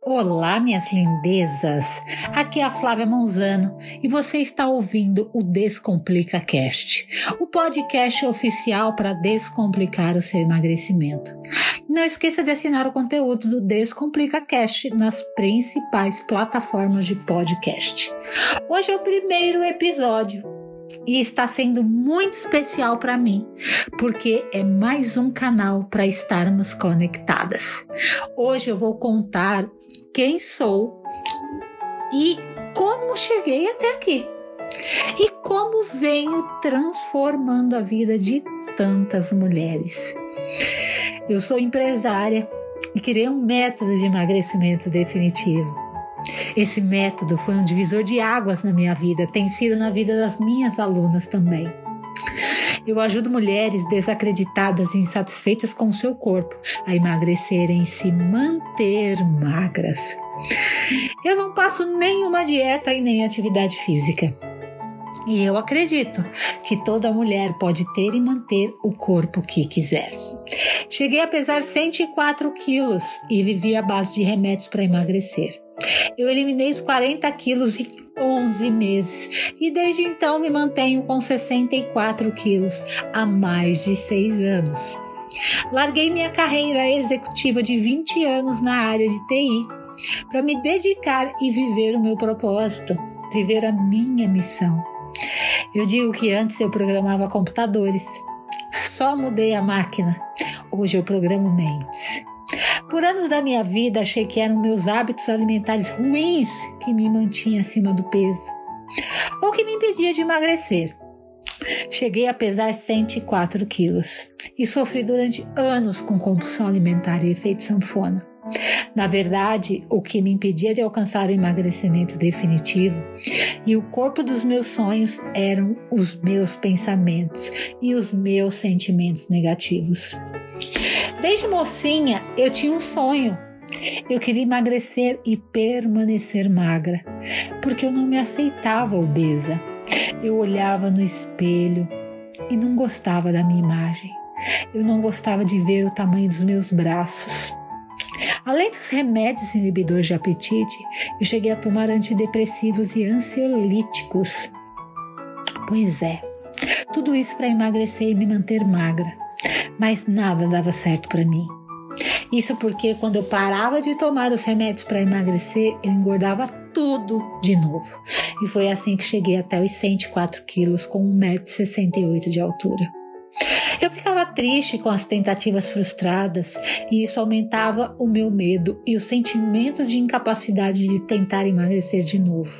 Olá, minhas lindezas! Aqui é a Flávia Monzano e você está ouvindo o Descomplica Cast, o podcast oficial para descomplicar o seu emagrecimento. Não esqueça de assinar o conteúdo do Descomplica Cast nas principais plataformas de podcast. Hoje é o primeiro episódio e está sendo muito especial para mim, porque é mais um canal para estarmos conectadas. Hoje eu vou contar quem sou e como cheguei até aqui. E como venho transformando a vida de tantas mulheres. Eu sou empresária e criei um método de emagrecimento definitivo esse método foi um divisor de águas na minha vida, tem sido na vida das minhas alunas também. Eu ajudo mulheres desacreditadas e insatisfeitas com o seu corpo a emagrecerem e se manter magras. Eu não passo nenhuma dieta e nem atividade física. E eu acredito que toda mulher pode ter e manter o corpo que quiser. Cheguei a pesar 104 quilos e vivi à base de remédios para emagrecer. Eu eliminei os 40 quilos em 11 meses e desde então me mantenho com 64 quilos há mais de 6 anos. Larguei minha carreira executiva de 20 anos na área de TI para me dedicar e viver o meu propósito, viver a minha missão. Eu digo que antes eu programava computadores, só mudei a máquina. Hoje eu programo mentes. Por anos da minha vida, achei que eram meus hábitos alimentares ruins que me mantinha acima do peso ou que me impedia de emagrecer. Cheguei a pesar 104 quilos e sofri durante anos com compulsão alimentar e efeito sanfona. Na verdade, o que me impedia de alcançar o emagrecimento definitivo e o corpo dos meus sonhos eram os meus pensamentos e os meus sentimentos negativos. Desde mocinha eu tinha um sonho. Eu queria emagrecer e permanecer magra, porque eu não me aceitava obesa. Eu olhava no espelho e não gostava da minha imagem. Eu não gostava de ver o tamanho dos meus braços. Além dos remédios inibidores de apetite, eu cheguei a tomar antidepressivos e ansiolíticos. Pois é, tudo isso para emagrecer e me manter magra mas nada dava certo para mim. Isso porque quando eu parava de tomar os remédios para emagrecer, eu engordava tudo de novo. E foi assim que cheguei até os 104 quilos com 1,68m de altura. Eu ficava triste com as tentativas frustradas e isso aumentava o meu medo e o sentimento de incapacidade de tentar emagrecer de novo.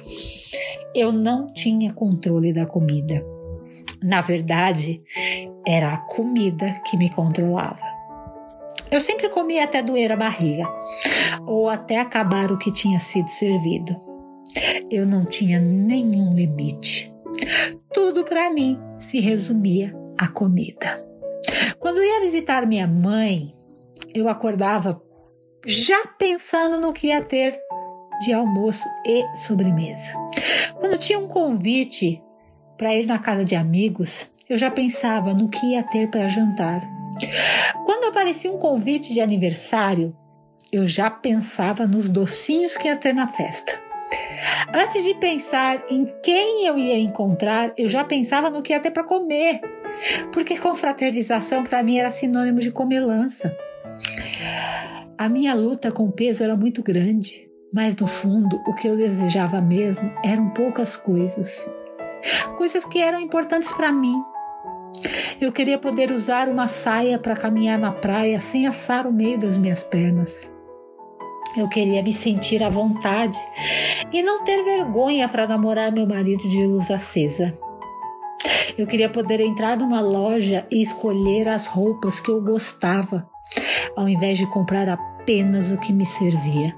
Eu não tinha controle da comida. Na verdade, era a comida que me controlava. Eu sempre comia até doer a barriga, ou até acabar o que tinha sido servido. Eu não tinha nenhum limite. Tudo para mim se resumia à comida. Quando ia visitar minha mãe, eu acordava já pensando no que ia ter de almoço e sobremesa. Quando tinha um convite para ir na casa de amigos, eu já pensava no que ia ter para jantar. Quando aparecia um convite de aniversário, eu já pensava nos docinhos que ia ter na festa. Antes de pensar em quem eu ia encontrar, eu já pensava no que ia ter para comer, porque confraternização para mim era sinônimo de comelança. A minha luta com o peso era muito grande, mas no fundo o que eu desejava mesmo eram poucas coisas coisas que eram importantes para mim. Eu queria poder usar uma saia para caminhar na praia sem assar o meio das minhas pernas. Eu queria me sentir à vontade e não ter vergonha para namorar meu marido de luz acesa. Eu queria poder entrar numa loja e escolher as roupas que eu gostava, ao invés de comprar apenas o que me servia.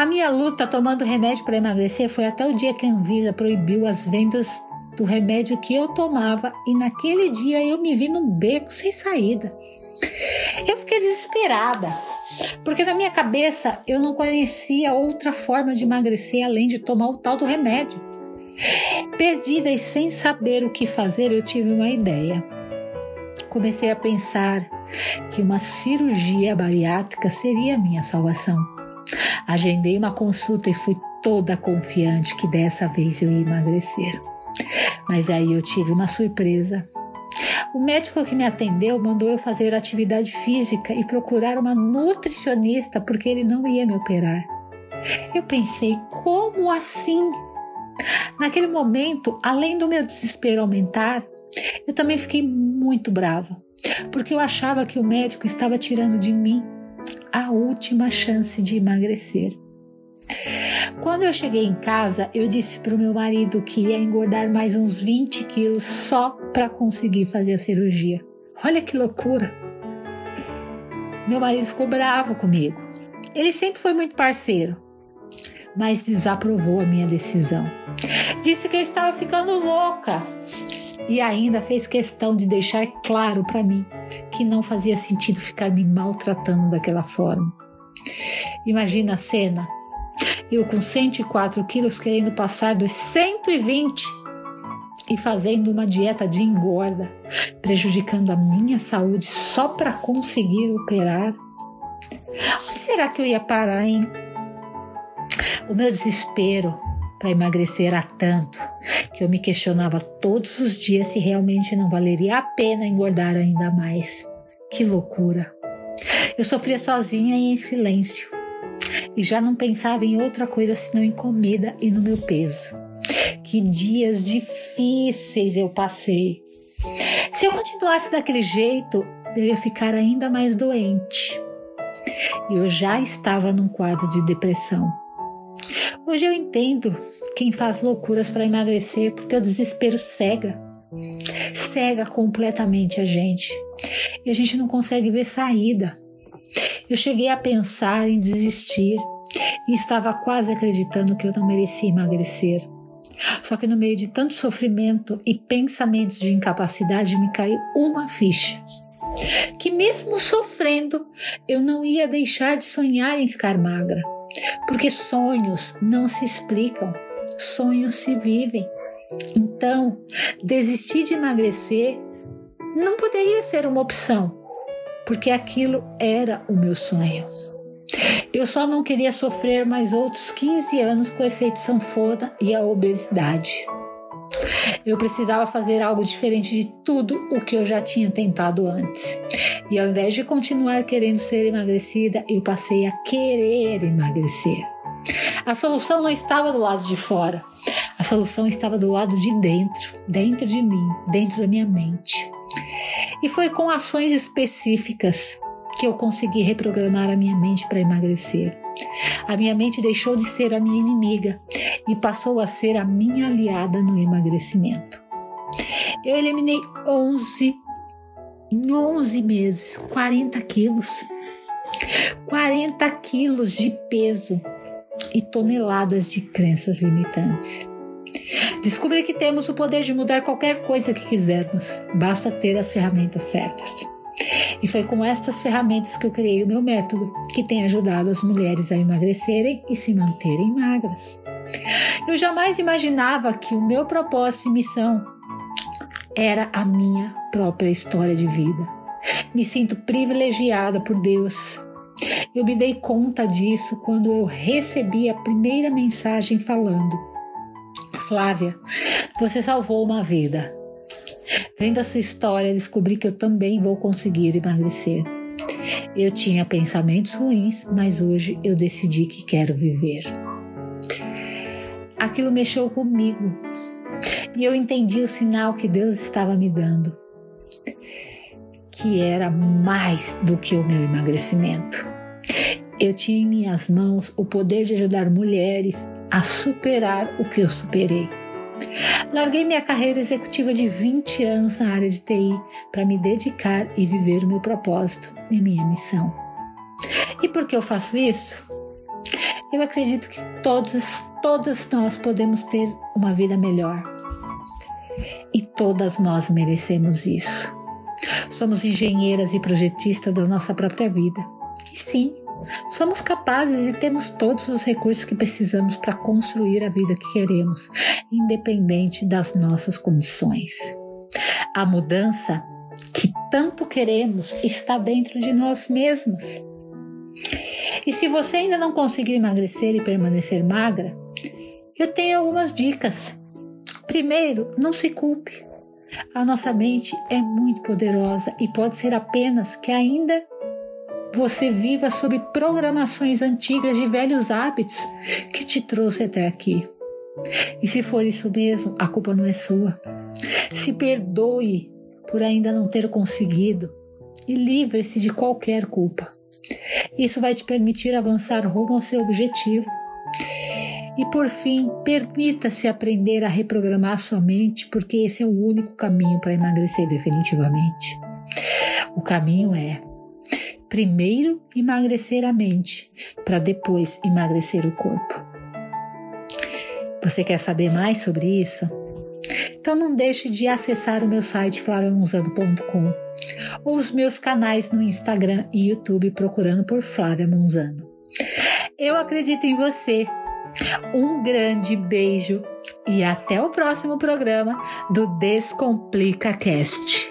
A minha luta tomando remédio para emagrecer foi até o dia que a Anvisa proibiu as vendas do remédio que eu tomava e naquele dia eu me vi num beco sem saída. Eu fiquei desesperada, porque na minha cabeça eu não conhecia outra forma de emagrecer além de tomar o tal do remédio. Perdida e sem saber o que fazer, eu tive uma ideia. Comecei a pensar que uma cirurgia bariátrica seria a minha salvação. Agendei uma consulta e fui toda confiante que dessa vez eu ia emagrecer. Mas aí eu tive uma surpresa. O médico que me atendeu mandou eu fazer atividade física e procurar uma nutricionista porque ele não ia me operar. Eu pensei, como assim? Naquele momento, além do meu desespero aumentar, eu também fiquei muito brava, porque eu achava que o médico estava tirando de mim a última chance de emagrecer. Quando eu cheguei em casa, eu disse para o meu marido que ia engordar mais uns 20 quilos só para conseguir fazer a cirurgia. Olha que loucura! Meu marido ficou bravo comigo. Ele sempre foi muito parceiro, mas desaprovou a minha decisão. Disse que eu estava ficando louca e ainda fez questão de deixar claro para mim que não fazia sentido ficar me maltratando daquela forma. Imagina a cena eu com 104 quilos querendo passar dos 120 e fazendo uma dieta de engorda, prejudicando a minha saúde só para conseguir operar. Onde será que eu ia parar, hein? O meu desespero para emagrecer era tanto que eu me questionava todos os dias se realmente não valeria a pena engordar ainda mais. Que loucura! Eu sofria sozinha e em silêncio e já não pensava em outra coisa senão em comida e no meu peso. Que dias difíceis eu passei. Se eu continuasse daquele jeito, eu ia ficar ainda mais doente. Eu já estava num quadro de depressão. Hoje eu entendo quem faz loucuras para emagrecer porque o desespero cega. Cega completamente a gente. E a gente não consegue ver saída. Eu cheguei a pensar em desistir e estava quase acreditando que eu não merecia emagrecer. Só que no meio de tanto sofrimento e pensamentos de incapacidade me caiu uma ficha. Que mesmo sofrendo, eu não ia deixar de sonhar em ficar magra. Porque sonhos não se explicam, sonhos se vivem. Então, desistir de emagrecer não poderia ser uma opção porque aquilo era o meu sonho. Eu só não queria sofrer mais outros 15 anos com o efeito sanfona e a obesidade. Eu precisava fazer algo diferente de tudo o que eu já tinha tentado antes. E ao invés de continuar querendo ser emagrecida, eu passei a querer emagrecer. A solução não estava do lado de fora, a solução estava do lado de dentro, dentro de mim, dentro da minha mente. E foi com ações específicas que eu consegui reprogramar a minha mente para emagrecer. A minha mente deixou de ser a minha inimiga e passou a ser a minha aliada no emagrecimento. Eu eliminei 11, em 11 meses, 40 quilos. 40 quilos de peso e toneladas de crenças limitantes. Descobri que temos o poder de mudar qualquer coisa que quisermos, basta ter as ferramentas certas. E foi com estas ferramentas que eu criei o meu método, que tem ajudado as mulheres a emagrecerem e se manterem magras. Eu jamais imaginava que o meu propósito e missão era a minha própria história de vida. Me sinto privilegiada por Deus. Eu me dei conta disso quando eu recebi a primeira mensagem falando Flávia, você salvou uma vida. Vendo a sua história, descobri que eu também vou conseguir emagrecer. Eu tinha pensamentos ruins, mas hoje eu decidi que quero viver. Aquilo mexeu comigo e eu entendi o sinal que Deus estava me dando, que era mais do que o meu emagrecimento. Eu tinha em minhas mãos o poder de ajudar mulheres a superar o que eu superei. Larguei minha carreira executiva de 20 anos na área de TI para me dedicar e viver o meu propósito e minha missão. E por que eu faço isso? Eu acredito que todos, todas nós podemos ter uma vida melhor. E todas nós merecemos isso. Somos engenheiras e projetistas da nossa própria vida. E sim, Somos capazes e temos todos os recursos que precisamos para construir a vida que queremos, independente das nossas condições. A mudança que tanto queremos está dentro de nós mesmos. E se você ainda não conseguiu emagrecer e permanecer magra, eu tenho algumas dicas. Primeiro, não se culpe. A nossa mente é muito poderosa e pode ser apenas que ainda você viva sob programações antigas de velhos hábitos que te trouxe até aqui. E se for isso mesmo, a culpa não é sua. Se perdoe por ainda não ter conseguido e livre-se de qualquer culpa. Isso vai te permitir avançar rumo ao seu objetivo. E por fim, permita-se aprender a reprogramar sua mente, porque esse é o único caminho para emagrecer definitivamente. O caminho é primeiro emagrecer a mente, para depois emagrecer o corpo. Você quer saber mais sobre isso? Então não deixe de acessar o meu site flaviamonzano.com ou os meus canais no Instagram e YouTube procurando por Flávia Monzano. Eu acredito em você. Um grande beijo e até o próximo programa do Descomplica Cast.